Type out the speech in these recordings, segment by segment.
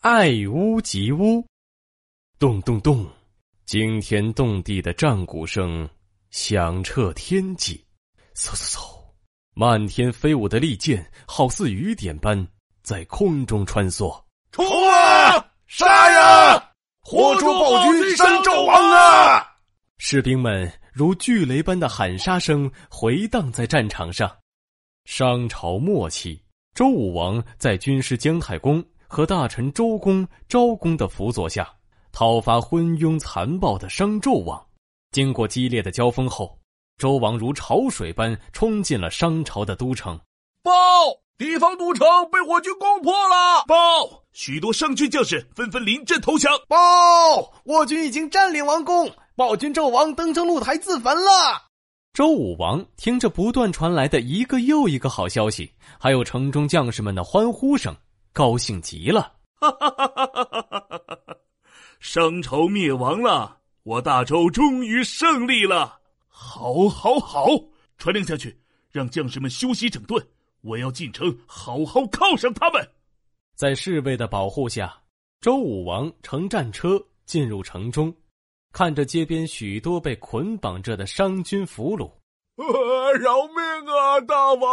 爱屋及乌。咚咚咚，惊天动地的战鼓声响彻天际。嗖嗖嗖，漫天飞舞的利剑好似雨点般在空中穿梭。冲啊！杀呀！活捉暴君商纣王啊！士兵们如巨雷般的喊杀声回荡在战场上。商朝末期，周武王在军师姜太公和大臣周公、昭公的辅佐下，讨伐昏庸残暴的商纣王。经过激烈的交锋后，周王如潮水般冲进了商朝的都城。报！敌方都城被我军攻破了！报！许多商军将士纷纷临阵投降！报！我军已经占领王宫，暴君纣王登上露台自焚了。周武王听着不断传来的一个又一个好消息，还有城中将士们的欢呼声，高兴极了。哈哈哈哈哈哈！商朝灭亡了，我大周终于胜利了！好，好，好！传令下去，让将士们休息整顿。我要进城，好好犒赏他们。在侍卫的保护下，周武王乘战车进入城中，看着街边许多被捆绑着的商军俘虏，饶命啊，大王！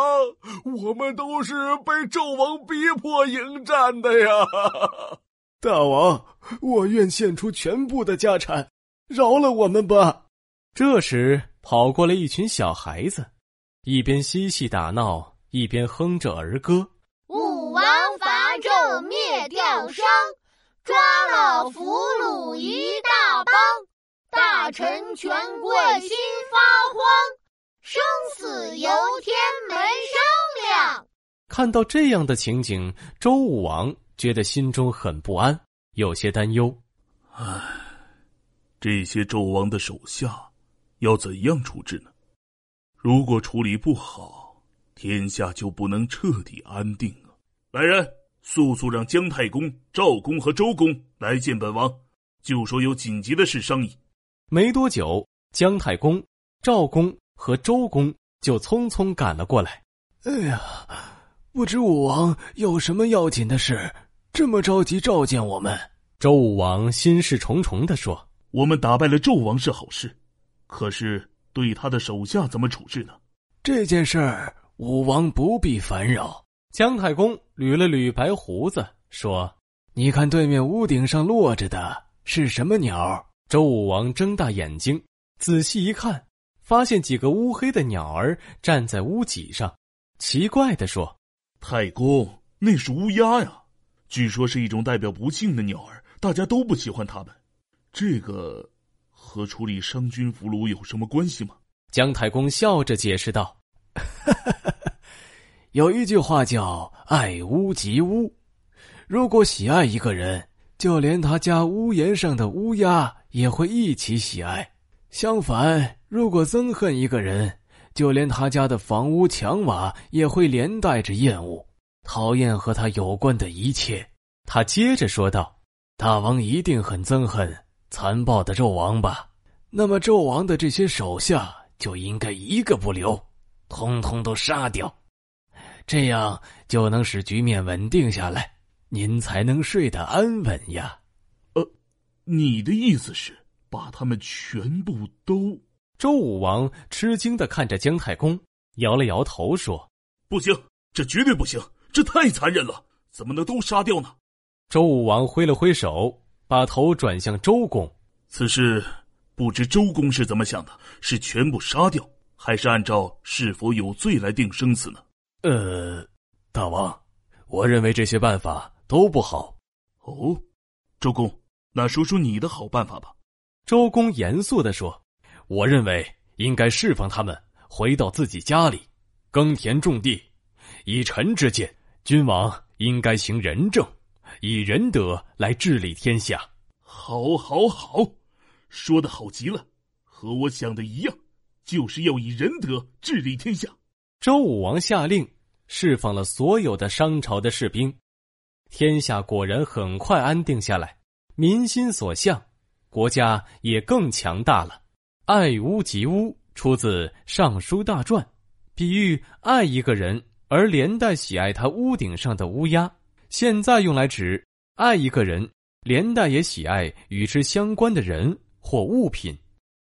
我们都是被纣王逼迫迎战的呀！大王，我愿献出全部的家产，饶了我们吧！这时，跑过来一群小孩子，一边嬉戏打闹。一边哼着儿歌，武王伐纣灭掉商，抓了俘虏一大帮，大臣权贵心发慌，生死由天没商量。看到这样的情景，周武王觉得心中很不安，有些担忧。唉，这些纣王的手下要怎样处置呢？如果处理不好，天下就不能彻底安定啊！来人，速速让姜太公、赵公和周公来见本王，就说有紧急的事商议。没多久，姜太公、赵公和周公就匆匆赶了过来。哎呀，不知武王有什么要紧的事，这么着急召见我们？周武王心事重重的说：“我们打败了纣王是好事，可是对他的手下怎么处置呢？这件事儿。”武王不必烦扰。姜太公捋了捋白胡子，说：“你看对面屋顶上落着的是什么鸟？”周武王睁大眼睛，仔细一看，发现几个乌黑的鸟儿站在屋脊上，奇怪的说：“太公，那是乌鸦呀！据说是一种代表不幸的鸟儿，大家都不喜欢它们。这个和处理商军俘虏有什么关系吗？”姜太公笑着解释道。有一句话叫“爱屋及乌”，如果喜爱一个人，就连他家屋檐上的乌鸦也会一起喜爱；相反，如果憎恨一个人，就连他家的房屋墙瓦也会连带着厌恶、讨厌和他有关的一切。他接着说道：“大王一定很憎恨残暴的纣王吧？那么纣王的这些手下就应该一个不留。”通通都杀掉，这样就能使局面稳定下来，您才能睡得安稳呀。呃，你的意思是把他们全部都？周武王吃惊的看着姜太公，摇了摇头说：“不行，这绝对不行，这太残忍了，怎么能都杀掉呢？”周武王挥了挥手，把头转向周公：“此事不知周公是怎么想的，是全部杀掉？”还是按照是否有罪来定生死呢？呃，大王，我认为这些办法都不好。哦，周公，那说说你的好办法吧。周公严肃的说：“我认为应该释放他们，回到自己家里，耕田种地。以臣之见，君王应该行仁政，以仁德来治理天下。”好，好，好，说的好极了，和我想的一样。就是要以仁德治理天下。周武王下令释放了所有的商朝的士兵，天下果然很快安定下来，民心所向，国家也更强大了。爱屋及乌出自《尚书大传》，比喻爱一个人而连带喜爱他屋顶上的乌鸦。现在用来指爱一个人，连带也喜爱与之相关的人或物品。